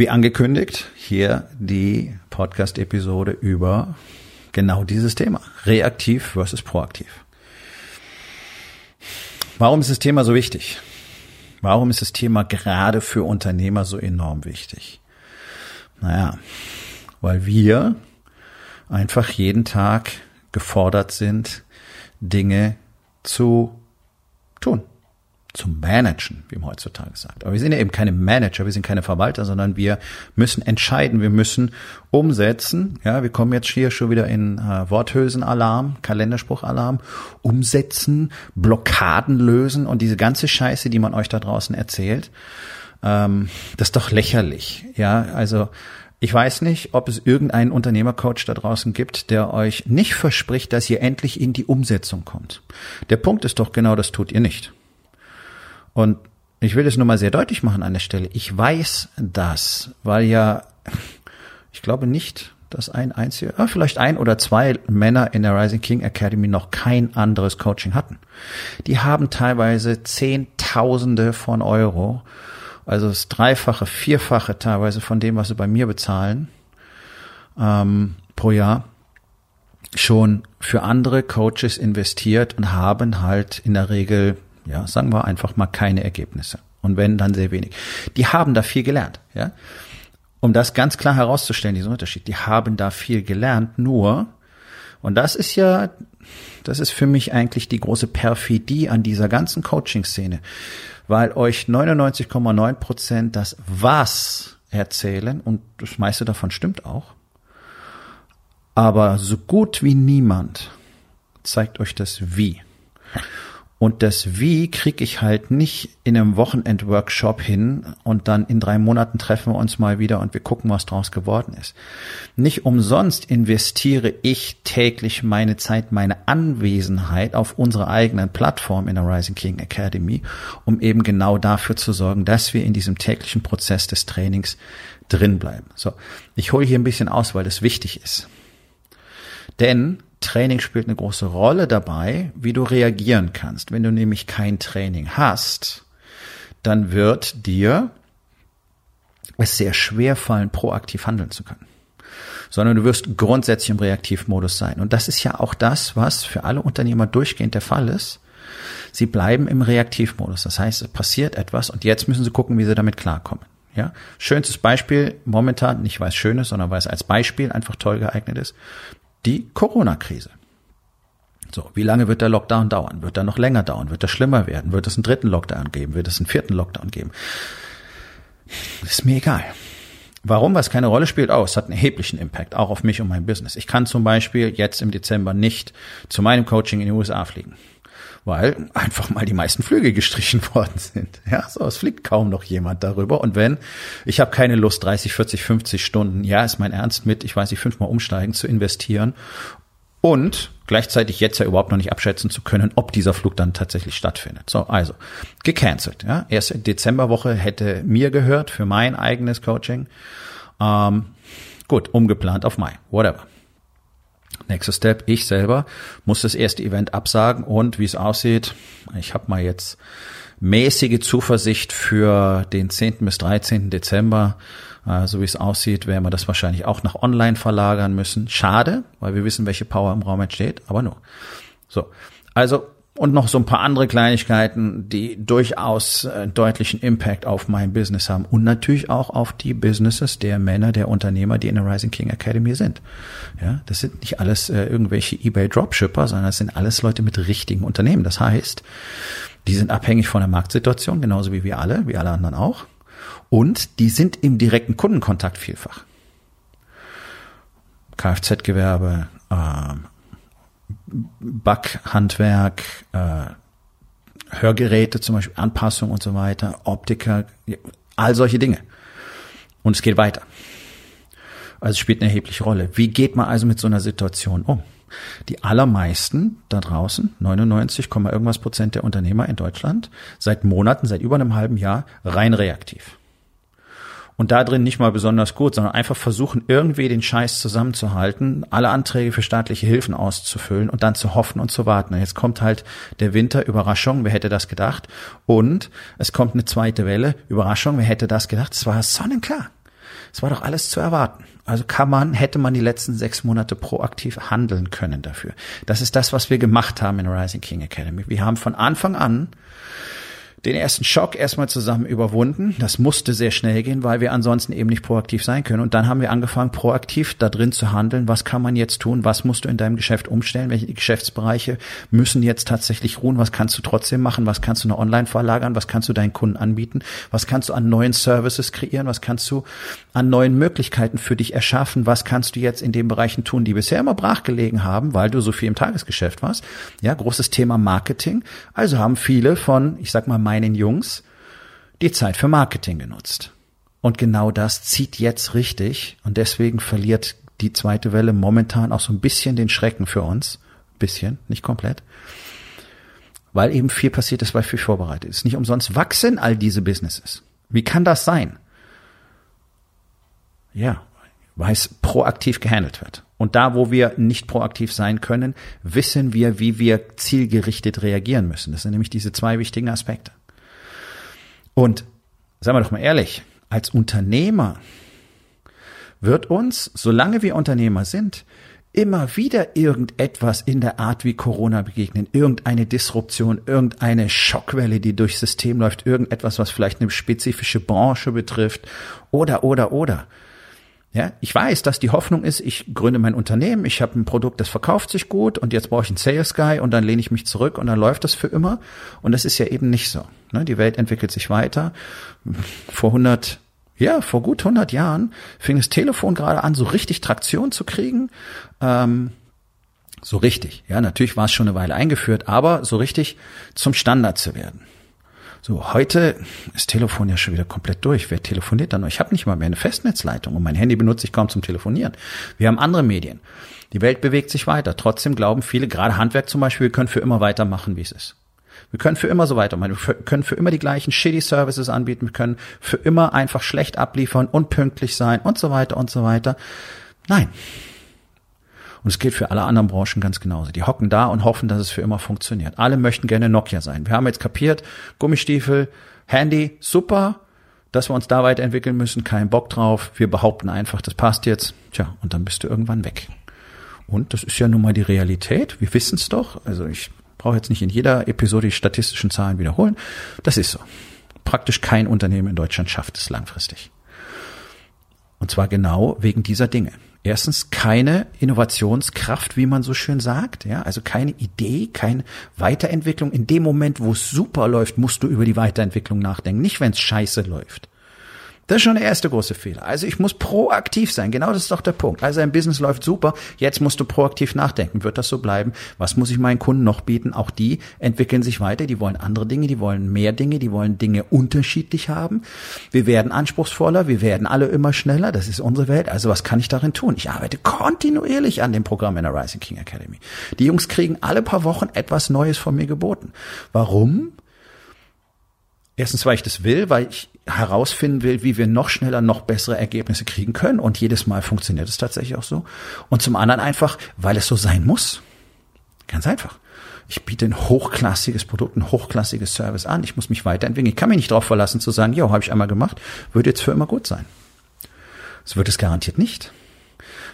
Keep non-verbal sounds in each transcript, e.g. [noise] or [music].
Wie angekündigt, hier die Podcast-Episode über genau dieses Thema. Reaktiv versus proaktiv. Warum ist das Thema so wichtig? Warum ist das Thema gerade für Unternehmer so enorm wichtig? Naja, weil wir einfach jeden Tag gefordert sind, Dinge zu tun zum Managen, wie man heutzutage sagt. Aber wir sind ja eben keine Manager, wir sind keine Verwalter, sondern wir müssen entscheiden, wir müssen umsetzen. Ja, wir kommen jetzt hier schon wieder in äh, Worthülsenalarm, Kalenderspruchalarm, umsetzen, Blockaden lösen und diese ganze Scheiße, die man euch da draußen erzählt. Ähm, das ist doch lächerlich. Ja, also ich weiß nicht, ob es irgendeinen Unternehmercoach da draußen gibt, der euch nicht verspricht, dass ihr endlich in die Umsetzung kommt. Der Punkt ist doch genau, das tut ihr nicht. Und ich will es nur mal sehr deutlich machen an der Stelle. Ich weiß das, weil ja, ich glaube nicht, dass ein einziger, ah, vielleicht ein oder zwei Männer in der Rising King Academy noch kein anderes Coaching hatten. Die haben teilweise Zehntausende von Euro, also das Dreifache, Vierfache teilweise von dem, was sie bei mir bezahlen ähm, pro Jahr, schon für andere Coaches investiert und haben halt in der Regel ja, sagen wir einfach mal keine Ergebnisse. Und wenn, dann sehr wenig. Die haben da viel gelernt, ja. Um das ganz klar herauszustellen, diesen Unterschied. Die haben da viel gelernt, nur, und das ist ja, das ist für mich eigentlich die große Perfidie an dieser ganzen Coaching-Szene, weil euch 99,9 Prozent das Was erzählen und das meiste davon stimmt auch. Aber so gut wie niemand zeigt euch das Wie. Und das Wie kriege ich halt nicht in einem Wochenend-Workshop hin und dann in drei Monaten treffen wir uns mal wieder und wir gucken, was draus geworden ist. Nicht umsonst investiere ich täglich meine Zeit, meine Anwesenheit auf unserer eigenen Plattform in der Rising King Academy, um eben genau dafür zu sorgen, dass wir in diesem täglichen Prozess des Trainings drin bleiben. So, ich hole hier ein bisschen aus, weil das wichtig ist. Denn Training spielt eine große Rolle dabei, wie du reagieren kannst. Wenn du nämlich kein Training hast, dann wird dir es sehr schwer fallen, proaktiv handeln zu können. Sondern du wirst grundsätzlich im Reaktivmodus sein. Und das ist ja auch das, was für alle Unternehmer durchgehend der Fall ist. Sie bleiben im Reaktivmodus. Das heißt, es passiert etwas und jetzt müssen sie gucken, wie sie damit klarkommen. Ja, schönstes Beispiel momentan, nicht weil es schön ist, sondern weil es als Beispiel einfach toll geeignet ist die Corona-Krise. So, wie lange wird der Lockdown dauern? Wird er noch länger dauern? Wird er schlimmer werden? Wird es einen dritten Lockdown geben? Wird es einen vierten Lockdown geben? Ist mir egal. Warum? Was keine Rolle spielt? Oh, es hat einen erheblichen Impact, auch auf mich und mein Business. Ich kann zum Beispiel jetzt im Dezember nicht zu meinem Coaching in die USA fliegen weil einfach mal die meisten Flüge [laughs] gestrichen worden sind. Ja, so, es fliegt kaum noch jemand darüber. Und wenn, ich habe keine Lust, 30, 40, 50 Stunden, ja, ist mein Ernst mit, ich weiß nicht, fünfmal umsteigen zu investieren und gleichzeitig jetzt ja überhaupt noch nicht abschätzen zu können, ob dieser Flug dann tatsächlich stattfindet. So, also gecancelt. Ja, erste Dezemberwoche hätte mir gehört für mein eigenes Coaching. Ähm, gut, umgeplant auf Mai, whatever. Nächster Step, ich selber muss das erste Event absagen und wie es aussieht, ich habe mal jetzt mäßige Zuversicht für den 10. bis 13. Dezember. Äh, so wie es aussieht, werden wir das wahrscheinlich auch nach online verlagern müssen. Schade, weil wir wissen, welche Power im Raum entsteht, aber nur. So. Also und noch so ein paar andere Kleinigkeiten, die durchaus äh, deutlichen Impact auf mein Business haben und natürlich auch auf die Businesses der Männer, der Unternehmer, die in der Rising King Academy sind. Ja, das sind nicht alles äh, irgendwelche eBay Dropshipper, sondern das sind alles Leute mit richtigen Unternehmen. Das heißt, die sind abhängig von der Marktsituation, genauso wie wir alle, wie alle anderen auch. Und die sind im direkten Kundenkontakt vielfach. Kfz-Gewerbe, ähm, Backhandwerk, äh, Hörgeräte zum Beispiel, Anpassung und so weiter, Optiker, all solche Dinge. Und es geht weiter. Also spielt eine erhebliche Rolle. Wie geht man also mit so einer Situation um? Die allermeisten da draußen, 99, irgendwas Prozent der Unternehmer in Deutschland, seit Monaten, seit über einem halben Jahr rein reaktiv und da drin nicht mal besonders gut, sondern einfach versuchen, irgendwie den Scheiß zusammenzuhalten, alle Anträge für staatliche Hilfen auszufüllen und dann zu hoffen und zu warten. Und jetzt kommt halt der Winter, Überraschung, wer hätte das gedacht? Und es kommt eine zweite Welle, Überraschung, wer hätte das gedacht? Es war sonnenklar. Es war doch alles zu erwarten. Also kann man, hätte man die letzten sechs Monate proaktiv handeln können dafür. Das ist das, was wir gemacht haben in Rising King Academy. Wir haben von Anfang an den ersten Schock erstmal zusammen überwunden. Das musste sehr schnell gehen, weil wir ansonsten eben nicht proaktiv sein können. Und dann haben wir angefangen, proaktiv da drin zu handeln. Was kann man jetzt tun? Was musst du in deinem Geschäft umstellen? Welche Geschäftsbereiche müssen jetzt tatsächlich ruhen? Was kannst du trotzdem machen? Was kannst du noch online verlagern? Was kannst du deinen Kunden anbieten? Was kannst du an neuen Services kreieren? Was kannst du an neuen Möglichkeiten für dich erschaffen? Was kannst du jetzt in den Bereichen tun, die bisher immer brachgelegen haben, weil du so viel im Tagesgeschäft warst? Ja, großes Thema Marketing. Also haben viele von, ich sag mal, meinen Jungs die Zeit für Marketing genutzt. Und genau das zieht jetzt richtig und deswegen verliert die zweite Welle momentan auch so ein bisschen den Schrecken für uns. Bisschen, nicht komplett. Weil eben viel passiert ist, weil viel vorbereitet ist. Nicht umsonst wachsen all diese Businesses. Wie kann das sein? Ja, weil es proaktiv gehandelt wird. Und da, wo wir nicht proaktiv sein können, wissen wir, wie wir zielgerichtet reagieren müssen. Das sind nämlich diese zwei wichtigen Aspekte. Und sagen wir doch mal ehrlich, als Unternehmer wird uns, solange wir Unternehmer sind, immer wieder irgendetwas in der Art wie Corona begegnen, irgendeine Disruption, irgendeine Schockwelle, die durchs System läuft, irgendetwas, was vielleicht eine spezifische Branche betrifft oder, oder, oder. Ja, ich weiß, dass die Hoffnung ist, ich gründe mein Unternehmen, ich habe ein Produkt, das verkauft sich gut und jetzt brauche ich einen Sales Guy und dann lehne ich mich zurück und dann läuft das für immer. Und das ist ja eben nicht so. Ne? Die Welt entwickelt sich weiter. Vor 100, ja, vor gut 100 Jahren fing das Telefon gerade an, so richtig Traktion zu kriegen. Ähm, so richtig. Ja, natürlich war es schon eine Weile eingeführt, aber so richtig zum Standard zu werden. So, heute ist Telefon ja schon wieder komplett durch. Wer telefoniert dann? Ich habe nicht mal mehr eine Festnetzleitung und mein Handy benutze ich kaum zum Telefonieren. Wir haben andere Medien. Die Welt bewegt sich weiter. Trotzdem glauben viele, gerade Handwerk zum Beispiel, wir können für immer weitermachen, wie es ist. Wir können für immer so weitermachen. Wir können für immer die gleichen shitty Services anbieten. Wir können für immer einfach schlecht abliefern, unpünktlich sein und so weiter und so weiter. Nein. Und es gilt für alle anderen Branchen ganz genauso. Die hocken da und hoffen, dass es für immer funktioniert. Alle möchten gerne Nokia sein. Wir haben jetzt kapiert, Gummistiefel, Handy, super, dass wir uns da weiterentwickeln müssen, kein Bock drauf. Wir behaupten einfach, das passt jetzt. Tja, und dann bist du irgendwann weg. Und das ist ja nun mal die Realität. Wir wissen es doch. Also ich brauche jetzt nicht in jeder Episode die statistischen Zahlen wiederholen. Das ist so. Praktisch kein Unternehmen in Deutschland schafft es langfristig. Und zwar genau wegen dieser Dinge erstens keine Innovationskraft, wie man so schön sagt, ja, also keine Idee, keine Weiterentwicklung. In dem Moment, wo es super läuft, musst du über die Weiterentwicklung nachdenken, nicht wenn es scheiße läuft. Das ist schon der erste große Fehler. Also ich muss proaktiv sein. Genau das ist doch der Punkt. Also ein Business läuft super. Jetzt musst du proaktiv nachdenken. Wird das so bleiben? Was muss ich meinen Kunden noch bieten? Auch die entwickeln sich weiter. Die wollen andere Dinge. Die wollen mehr Dinge. Die wollen Dinge unterschiedlich haben. Wir werden anspruchsvoller. Wir werden alle immer schneller. Das ist unsere Welt. Also was kann ich darin tun? Ich arbeite kontinuierlich an dem Programm in der Rising King Academy. Die Jungs kriegen alle paar Wochen etwas Neues von mir geboten. Warum? Erstens, weil ich das will, weil ich herausfinden will, wie wir noch schneller, noch bessere Ergebnisse kriegen können. Und jedes Mal funktioniert es tatsächlich auch so. Und zum anderen einfach, weil es so sein muss. Ganz einfach. Ich biete ein hochklassiges Produkt, ein hochklassiges Service an. Ich muss mich weiterentwickeln. Ich kann mich nicht darauf verlassen zu sagen, ja, habe ich einmal gemacht, würde jetzt für immer gut sein. Das wird es garantiert nicht.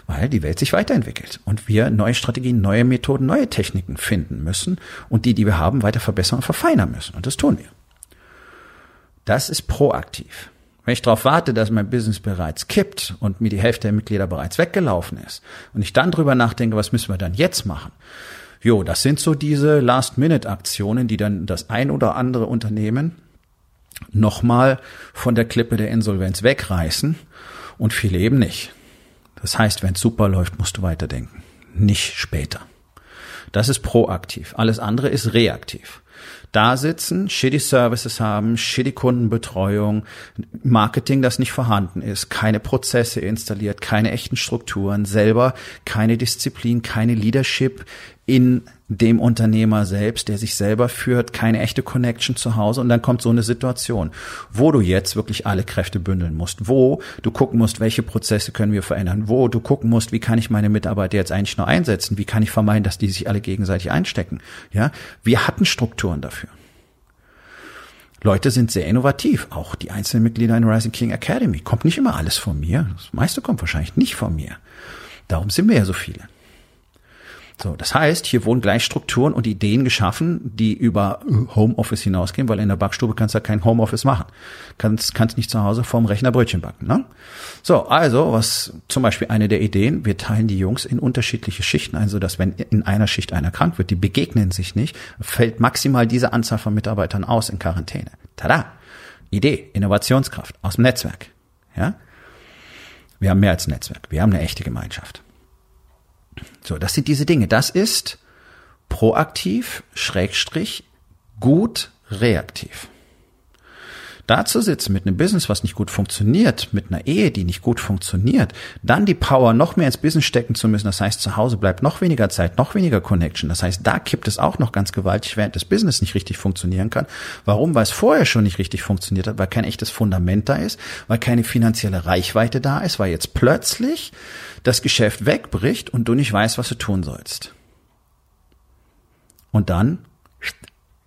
Weil die Welt sich weiterentwickelt und wir neue Strategien, neue Methoden, neue Techniken finden müssen und die, die wir haben, weiter verbessern und verfeinern müssen. Und das tun wir. Das ist proaktiv. Wenn ich darauf warte, dass mein Business bereits kippt und mir die Hälfte der Mitglieder bereits weggelaufen ist und ich dann drüber nachdenke, was müssen wir dann jetzt machen? Jo, das sind so diese Last-Minute-Aktionen, die dann das ein oder andere Unternehmen nochmal von der Klippe der Insolvenz wegreißen und viele eben nicht. Das heißt, wenn es super läuft, musst du weiterdenken, nicht später. Das ist proaktiv. Alles andere ist reaktiv da sitzen, shitty Services haben, shitty Kundenbetreuung, Marketing, das nicht vorhanden ist, keine Prozesse installiert, keine echten Strukturen, selber keine Disziplin, keine Leadership in dem Unternehmer selbst, der sich selber führt, keine echte Connection zu Hause und dann kommt so eine Situation, wo du jetzt wirklich alle Kräfte bündeln musst, wo du gucken musst, welche Prozesse können wir verändern, wo du gucken musst, wie kann ich meine Mitarbeiter jetzt eigentlich nur einsetzen, wie kann ich vermeiden, dass die sich alle gegenseitig einstecken, ja? Wir hatten Strukturen dafür. Leute sind sehr innovativ, auch die einzelnen Mitglieder in Rising King Academy. Kommt nicht immer alles von mir, das meiste kommt wahrscheinlich nicht von mir. Darum sind wir ja so viele. So, das heißt, hier wurden gleich Strukturen und Ideen geschaffen, die über Homeoffice hinausgehen, weil in der Backstube kannst du ja kein Homeoffice machen. Kannst, kannst nicht zu Hause vorm Rechner Brötchen backen, ne? So, also, was zum Beispiel eine der Ideen, wir teilen die Jungs in unterschiedliche Schichten ein, so dass wenn in einer Schicht einer krank wird, die begegnen sich nicht, fällt maximal diese Anzahl von Mitarbeitern aus in Quarantäne. Tada! Idee, Innovationskraft aus dem Netzwerk. Ja? Wir haben mehr als Netzwerk. Wir haben eine echte Gemeinschaft. So, das sind diese Dinge. Das ist proaktiv, Schrägstrich, gut reaktiv. Da zu sitzen mit einem Business, was nicht gut funktioniert, mit einer Ehe, die nicht gut funktioniert, dann die Power noch mehr ins Business stecken zu müssen. Das heißt, zu Hause bleibt noch weniger Zeit, noch weniger Connection. Das heißt, da kippt es auch noch ganz gewaltig, während das Business nicht richtig funktionieren kann. Warum? Weil es vorher schon nicht richtig funktioniert hat, weil kein echtes Fundament da ist, weil keine finanzielle Reichweite da ist, weil jetzt plötzlich das Geschäft wegbricht und du nicht weißt, was du tun sollst. Und dann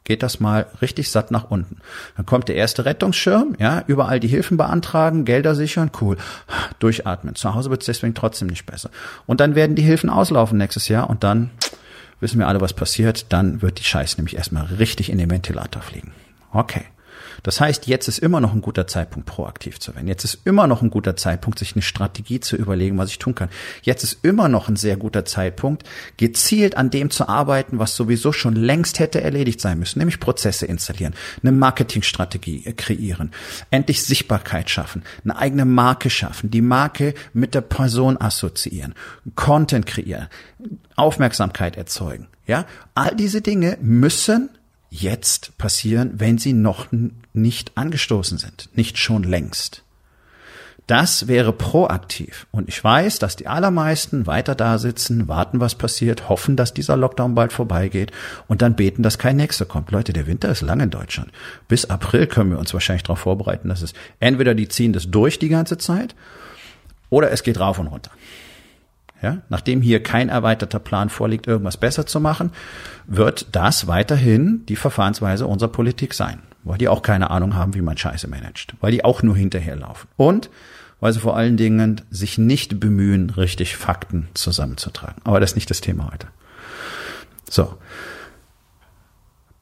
geht das mal richtig satt nach unten. Dann kommt der erste Rettungsschirm, ja, überall die Hilfen beantragen, Gelder sichern, cool, durchatmen. Zu Hause wird es deswegen trotzdem nicht besser. Und dann werden die Hilfen auslaufen nächstes Jahr und dann wissen wir alle, was passiert. Dann wird die Scheiße nämlich erstmal richtig in den Ventilator fliegen. Okay. Das heißt, jetzt ist immer noch ein guter Zeitpunkt, proaktiv zu werden. Jetzt ist immer noch ein guter Zeitpunkt, sich eine Strategie zu überlegen, was ich tun kann. Jetzt ist immer noch ein sehr guter Zeitpunkt, gezielt an dem zu arbeiten, was sowieso schon längst hätte erledigt sein müssen, nämlich Prozesse installieren, eine Marketingstrategie kreieren, endlich Sichtbarkeit schaffen, eine eigene Marke schaffen, die Marke mit der Person assoziieren, Content kreieren, Aufmerksamkeit erzeugen. Ja, all diese Dinge müssen jetzt passieren, wenn sie noch nicht angestoßen sind, nicht schon längst. Das wäre proaktiv. Und ich weiß, dass die allermeisten weiter da sitzen, warten, was passiert, hoffen, dass dieser Lockdown bald vorbeigeht und dann beten, dass kein nächster kommt. Leute, der Winter ist lang in Deutschland. Bis April können wir uns wahrscheinlich darauf vorbereiten, dass es entweder die ziehen das durch die ganze Zeit oder es geht rauf und runter. Ja, nachdem hier kein erweiterter Plan vorliegt, irgendwas besser zu machen, wird das weiterhin die Verfahrensweise unserer Politik sein, weil die auch keine Ahnung haben, wie man Scheiße managt, weil die auch nur hinterherlaufen und weil sie vor allen Dingen sich nicht bemühen, richtig Fakten zusammenzutragen. Aber das ist nicht das Thema heute. So.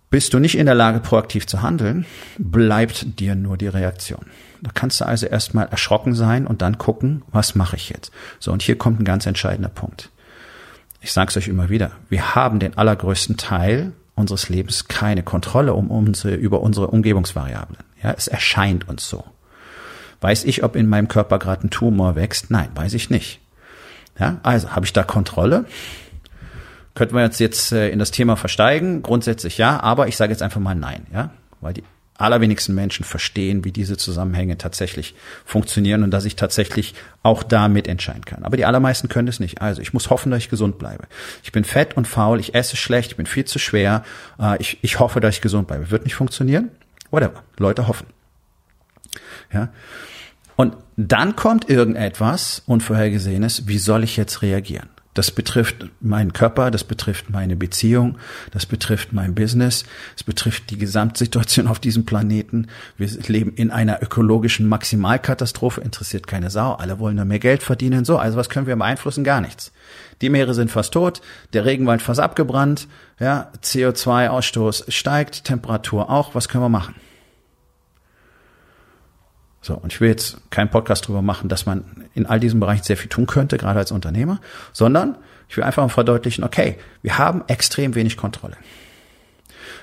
Bist du nicht in der Lage, proaktiv zu handeln, bleibt dir nur die Reaktion. Da kannst du also erstmal erschrocken sein und dann gucken, was mache ich jetzt? So, und hier kommt ein ganz entscheidender Punkt. Ich sage es euch immer wieder, wir haben den allergrößten Teil unseres Lebens keine Kontrolle um unsere, über unsere Umgebungsvariablen. Ja, es erscheint uns so. Weiß ich, ob in meinem Körper gerade ein Tumor wächst? Nein, weiß ich nicht. Ja, also habe ich da Kontrolle? Könnten wir jetzt jetzt äh, in das Thema versteigen? Grundsätzlich ja, aber ich sage jetzt einfach mal nein, ja, weil die allerwenigsten Menschen verstehen, wie diese Zusammenhänge tatsächlich funktionieren und dass ich tatsächlich auch da mitentscheiden kann. Aber die allermeisten können es nicht. Also ich muss hoffen, dass ich gesund bleibe. Ich bin fett und faul, ich esse schlecht, ich bin viel zu schwer. Äh, ich, ich hoffe, dass ich gesund bleibe. Wird nicht funktionieren? Whatever. Leute hoffen. Ja. Und dann kommt irgendetwas Unvorhergesehenes. Wie soll ich jetzt reagieren? Das betrifft meinen Körper, das betrifft meine Beziehung, das betrifft mein Business, es betrifft die Gesamtsituation auf diesem Planeten. Wir leben in einer ökologischen Maximalkatastrophe, interessiert keine Sau, alle wollen nur mehr Geld verdienen, so, also was können wir beeinflussen? Gar nichts. Die Meere sind fast tot, der Regenwald fast abgebrannt, ja, CO2-Ausstoß steigt, Temperatur auch, was können wir machen? So, und ich will jetzt keinen Podcast drüber machen, dass man in all diesen Bereichen sehr viel tun könnte, gerade als Unternehmer, sondern ich will einfach mal verdeutlichen, okay, wir haben extrem wenig Kontrolle.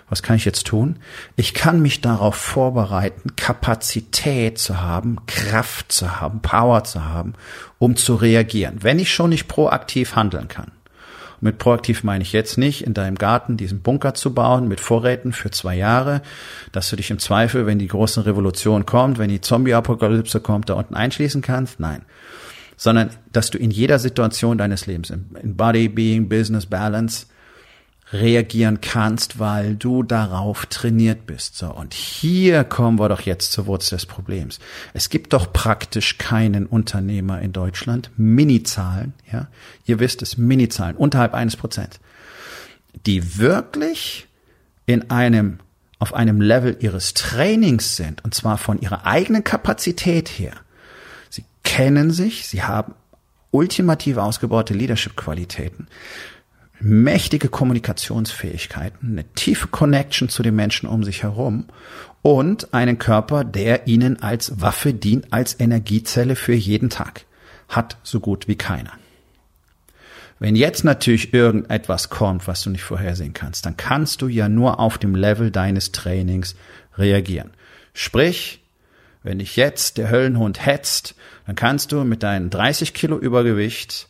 Was kann ich jetzt tun? Ich kann mich darauf vorbereiten, Kapazität zu haben, Kraft zu haben, Power zu haben, um zu reagieren, wenn ich schon nicht proaktiv handeln kann. Mit proaktiv meine ich jetzt nicht, in deinem Garten diesen Bunker zu bauen mit Vorräten für zwei Jahre, dass du dich im Zweifel, wenn die große Revolution kommt, wenn die Zombie-Apokalypse kommt, da unten einschließen kannst. Nein. Sondern, dass du in jeder Situation deines Lebens, in Body, Being, Business, Balance, reagieren kannst, weil du darauf trainiert bist. So, und hier kommen wir doch jetzt zur Wurzel des Problems. Es gibt doch praktisch keinen Unternehmer in Deutschland, Minizahlen, ja, ihr wisst es, Minizahlen, unterhalb eines Prozent, die wirklich in einem, auf einem Level ihres Trainings sind, und zwar von ihrer eigenen Kapazität her. Sie kennen sich, sie haben ultimativ ausgebaute Leadership-Qualitäten mächtige Kommunikationsfähigkeiten, eine tiefe Connection zu den Menschen um sich herum und einen Körper, der ihnen als Waffe dient, als Energiezelle für jeden Tag. Hat so gut wie keiner. Wenn jetzt natürlich irgendetwas kommt, was du nicht vorhersehen kannst, dann kannst du ja nur auf dem Level deines Trainings reagieren. Sprich, wenn dich jetzt der Höllenhund hetzt, dann kannst du mit deinen 30 Kilo Übergewicht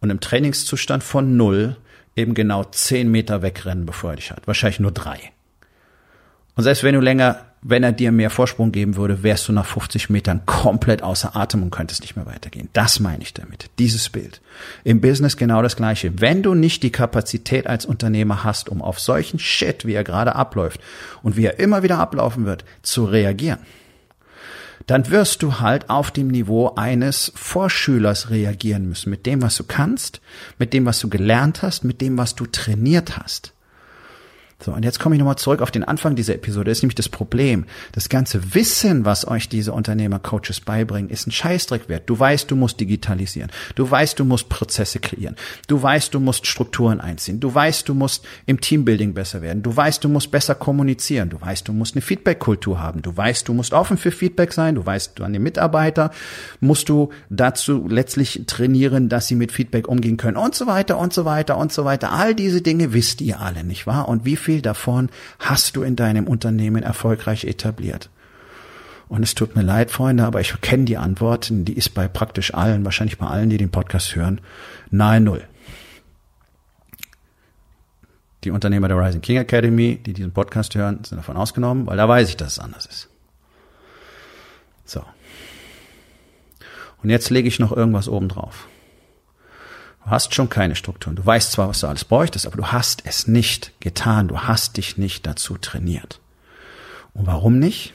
und im Trainingszustand von null eben genau zehn Meter wegrennen, bevor er dich hat. Wahrscheinlich nur drei. Und selbst wenn du länger, wenn er dir mehr Vorsprung geben würde, wärst du nach 50 Metern komplett außer Atem und könntest nicht mehr weitergehen. Das meine ich damit. Dieses Bild. Im Business genau das Gleiche. Wenn du nicht die Kapazität als Unternehmer hast, um auf solchen Shit, wie er gerade abläuft und wie er immer wieder ablaufen wird, zu reagieren, dann wirst du halt auf dem Niveau eines Vorschülers reagieren müssen, mit dem, was du kannst, mit dem, was du gelernt hast, mit dem, was du trainiert hast. So, und jetzt komme ich nochmal zurück auf den Anfang dieser Episode. Das ist nämlich das Problem. Das ganze Wissen, was euch diese Unternehmer-Coaches beibringen, ist ein Scheißdreck wert. Du weißt, du musst digitalisieren. Du weißt, du musst Prozesse kreieren. Du weißt, du musst Strukturen einziehen. Du weißt, du musst im Teambuilding besser werden. Du weißt, du musst besser kommunizieren. Du weißt, du musst eine Feedback-Kultur haben. Du weißt, du musst offen für Feedback sein. Du weißt, du an den Mitarbeiter musst du dazu letztlich trainieren, dass sie mit Feedback umgehen können und so weiter und so weiter und so weiter. All diese Dinge wisst ihr alle, nicht wahr? Und wie viel viel davon hast du in deinem Unternehmen erfolgreich etabliert? Und es tut mir leid, Freunde, aber ich kenne die Antwort, die ist bei praktisch allen, wahrscheinlich bei allen, die den Podcast hören, nahe Null. Die Unternehmer der Rising King Academy, die diesen Podcast hören, sind davon ausgenommen, weil da weiß ich, dass es anders ist. So. Und jetzt lege ich noch irgendwas oben drauf. Du hast schon keine Strukturen. Du weißt zwar, was du alles bräuchtest, aber du hast es nicht getan. Du hast dich nicht dazu trainiert. Und warum nicht?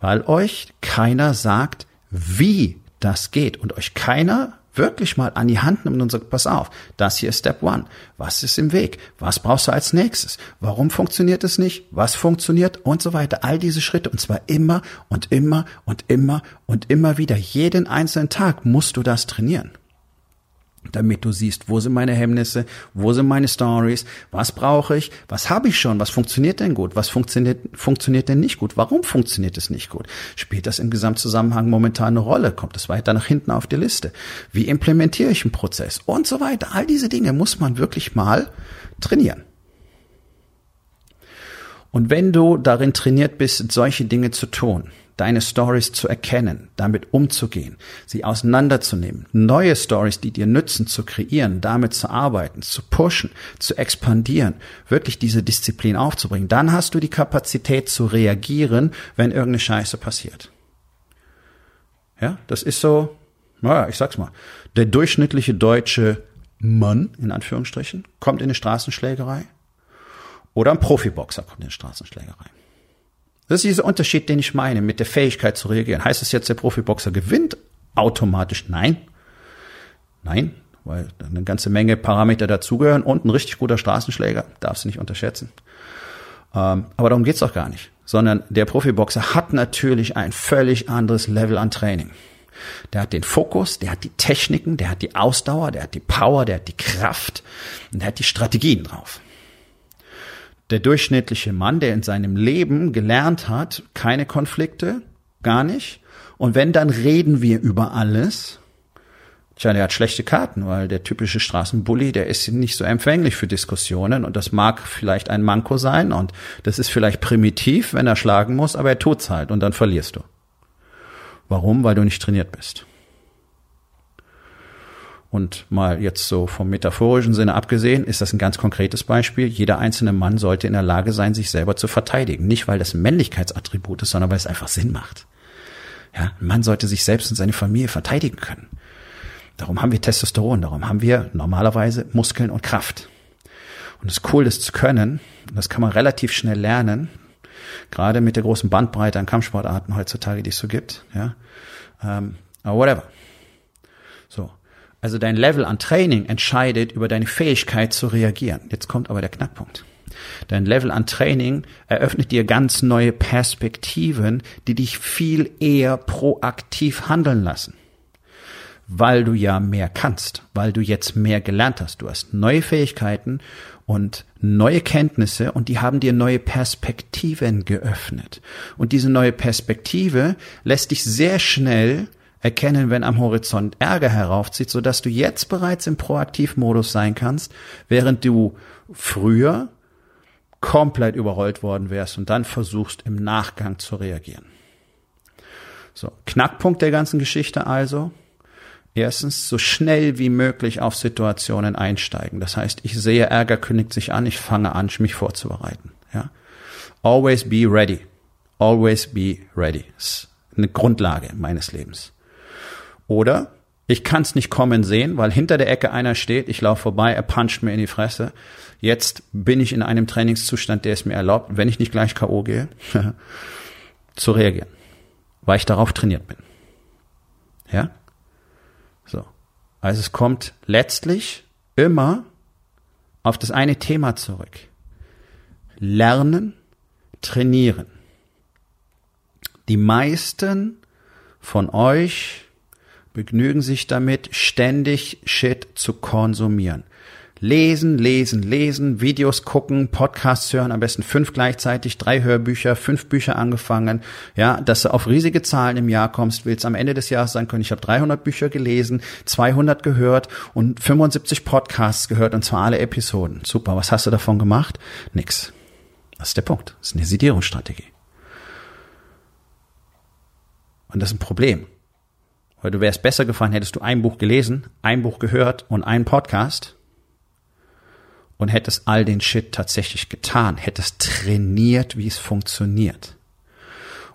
Weil euch keiner sagt, wie das geht und euch keiner wirklich mal an die Hand nimmt und sagt, pass auf, das hier ist Step One. Was ist im Weg? Was brauchst du als nächstes? Warum funktioniert es nicht? Was funktioniert? Und so weiter. All diese Schritte. Und zwar immer und immer und immer und immer wieder. Jeden einzelnen Tag musst du das trainieren damit du siehst, wo sind meine Hemmnisse, wo sind meine Stories, was brauche ich, was habe ich schon, was funktioniert denn gut, was funktioniert, funktioniert denn nicht gut, warum funktioniert es nicht gut, spielt das im Gesamtzusammenhang momentan eine Rolle, kommt es weiter nach hinten auf die Liste, wie implementiere ich einen Prozess und so weiter. All diese Dinge muss man wirklich mal trainieren. Und wenn du darin trainiert bist, solche Dinge zu tun, deine Stories zu erkennen, damit umzugehen, sie auseinanderzunehmen, neue Stories, die dir nützen, zu kreieren, damit zu arbeiten, zu pushen, zu expandieren, wirklich diese Disziplin aufzubringen, dann hast du die Kapazität zu reagieren, wenn irgendeine Scheiße passiert. Ja, das ist so, naja, ich sag's mal, der durchschnittliche deutsche Mann, in Anführungsstrichen, kommt in eine Straßenschlägerei oder ein Profiboxer kommt in eine Straßenschlägerei. Das ist dieser Unterschied, den ich meine, mit der Fähigkeit zu reagieren. Heißt es jetzt, der Profiboxer gewinnt automatisch? Nein. Nein, weil eine ganze Menge Parameter dazugehören und ein richtig guter Straßenschläger, darfst du nicht unterschätzen. Ähm, aber darum geht's doch gar nicht. Sondern der Profiboxer hat natürlich ein völlig anderes Level an Training. Der hat den Fokus, der hat die Techniken, der hat die Ausdauer, der hat die Power, der hat die Kraft und der hat die Strategien drauf der durchschnittliche Mann, der in seinem Leben gelernt hat, keine Konflikte, gar nicht. Und wenn, dann reden wir über alles. Tja, der hat schlechte Karten, weil der typische Straßenbully, der ist nicht so empfänglich für Diskussionen und das mag vielleicht ein Manko sein und das ist vielleicht primitiv, wenn er schlagen muss, aber er tut's halt und dann verlierst du. Warum? Weil du nicht trainiert bist. Und mal jetzt so vom metaphorischen Sinne abgesehen, ist das ein ganz konkretes Beispiel. Jeder einzelne Mann sollte in der Lage sein, sich selber zu verteidigen. Nicht, weil das ein Männlichkeitsattribut ist, sondern weil es einfach Sinn macht. Ja, ein Mann sollte sich selbst und seine Familie verteidigen können. Darum haben wir Testosteron, darum haben wir normalerweise Muskeln und Kraft. Und ist cool, das zu können. Und das kann man relativ schnell lernen. Gerade mit der großen Bandbreite an Kampfsportarten heutzutage, die es so gibt. Ja, ähm, aber whatever. So. Also dein Level an Training entscheidet über deine Fähigkeit zu reagieren. Jetzt kommt aber der Knackpunkt. Dein Level an Training eröffnet dir ganz neue Perspektiven, die dich viel eher proaktiv handeln lassen. Weil du ja mehr kannst, weil du jetzt mehr gelernt hast. Du hast neue Fähigkeiten und neue Kenntnisse und die haben dir neue Perspektiven geöffnet. Und diese neue Perspektive lässt dich sehr schnell erkennen, wenn am Horizont Ärger heraufzieht, sodass du jetzt bereits im Proaktivmodus sein kannst, während du früher komplett überrollt worden wärst und dann versuchst im Nachgang zu reagieren. So, Knackpunkt der ganzen Geschichte also. Erstens, so schnell wie möglich auf Situationen einsteigen. Das heißt, ich sehe Ärger kündigt sich an, ich fange an, mich vorzubereiten. Ja? Always be ready. Always be ready. Das ist eine Grundlage meines Lebens. Oder ich kann es nicht kommen sehen, weil hinter der Ecke einer steht, ich laufe vorbei, er puncht mir in die Fresse. Jetzt bin ich in einem Trainingszustand, der es mir erlaubt, wenn ich nicht gleich K.O. gehe, [laughs] zu reagieren. Weil ich darauf trainiert bin. Ja? So. Also es kommt letztlich immer auf das eine Thema zurück. Lernen, trainieren. Die meisten von euch begnügen sich damit, ständig Shit zu konsumieren. Lesen, lesen, lesen, Videos gucken, Podcasts hören, am besten fünf gleichzeitig, drei Hörbücher, fünf Bücher angefangen, ja, dass du auf riesige Zahlen im Jahr kommst, willst am Ende des Jahres sagen können, ich habe 300 Bücher gelesen, 200 gehört und 75 Podcasts gehört und zwar alle Episoden. Super, was hast du davon gemacht? Nix. Das ist der Punkt. Das ist eine Sedierungsstrategie. Und das ist ein Problem. Weil du wärst besser gefallen, hättest du ein Buch gelesen, ein Buch gehört und einen Podcast und hättest all den Shit tatsächlich getan, hättest trainiert, wie es funktioniert.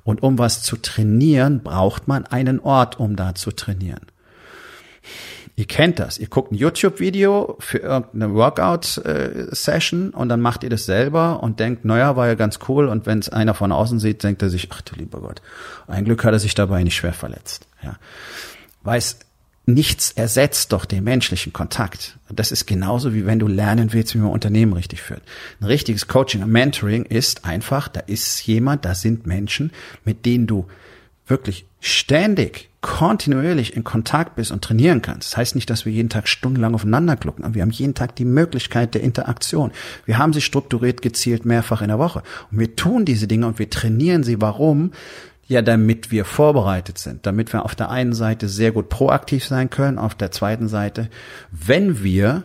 Und um was zu trainieren, braucht man einen Ort, um da zu trainieren. Ihr kennt das. Ihr guckt ein YouTube-Video für irgendeine Workout-Session und dann macht ihr das selber und denkt, naja, war ja ganz cool. Und wenn es einer von außen sieht, denkt er sich, ach du lieber Gott, ein Glück hat er sich dabei nicht schwer verletzt. Ja. Weiß, nichts ersetzt doch den menschlichen Kontakt. Das ist genauso wie wenn du lernen willst, wie man Unternehmen richtig führt. Ein richtiges Coaching, ein Mentoring ist einfach, da ist jemand, da sind Menschen, mit denen du wirklich ständig, kontinuierlich in Kontakt bist und trainieren kannst. Das heißt nicht, dass wir jeden Tag stundenlang aufeinander klucken, aber wir haben jeden Tag die Möglichkeit der Interaktion. Wir haben sie strukturiert, gezielt mehrfach in der Woche. Und wir tun diese Dinge und wir trainieren sie. Warum? Ja, damit wir vorbereitet sind, damit wir auf der einen Seite sehr gut proaktiv sein können, auf der zweiten Seite, wenn wir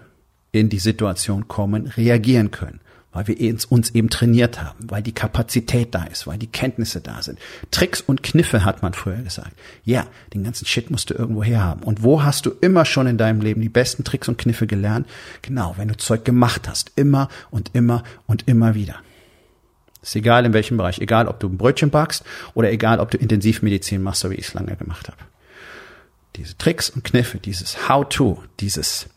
in die Situation kommen, reagieren können weil wir uns eben trainiert haben, weil die Kapazität da ist, weil die Kenntnisse da sind. Tricks und Kniffe hat man früher gesagt. Ja, den ganzen Shit musst du irgendwo her haben. Und wo hast du immer schon in deinem Leben die besten Tricks und Kniffe gelernt? Genau, wenn du Zeug gemacht hast. Immer und immer und immer wieder. Ist egal in welchem Bereich. Egal, ob du ein Brötchen backst oder egal, ob du Intensivmedizin machst, so wie ich es lange gemacht habe. Diese Tricks und Kniffe, dieses How-to, dieses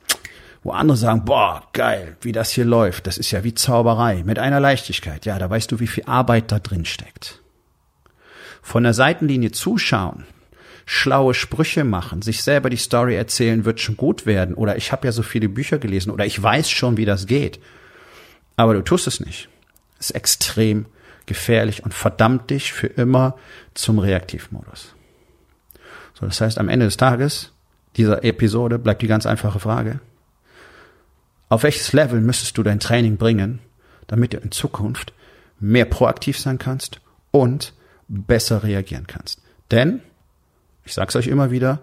wo andere sagen, boah, geil, wie das hier läuft, das ist ja wie Zauberei, mit einer Leichtigkeit. Ja, da weißt du, wie viel Arbeit da drin steckt. Von der Seitenlinie zuschauen, schlaue Sprüche machen, sich selber die Story erzählen, wird schon gut werden. Oder ich habe ja so viele Bücher gelesen oder ich weiß schon, wie das geht. Aber du tust es nicht. Ist extrem gefährlich und verdammt dich für immer zum Reaktivmodus. So, das heißt, am Ende des Tages dieser Episode bleibt die ganz einfache Frage. Auf welches Level müsstest du dein Training bringen, damit du in Zukunft mehr proaktiv sein kannst und besser reagieren kannst? Denn, ich sag's euch immer wieder,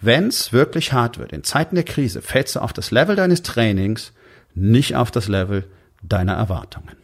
wenn's wirklich hart wird, in Zeiten der Krise, fällst du auf das Level deines Trainings, nicht auf das Level deiner Erwartungen.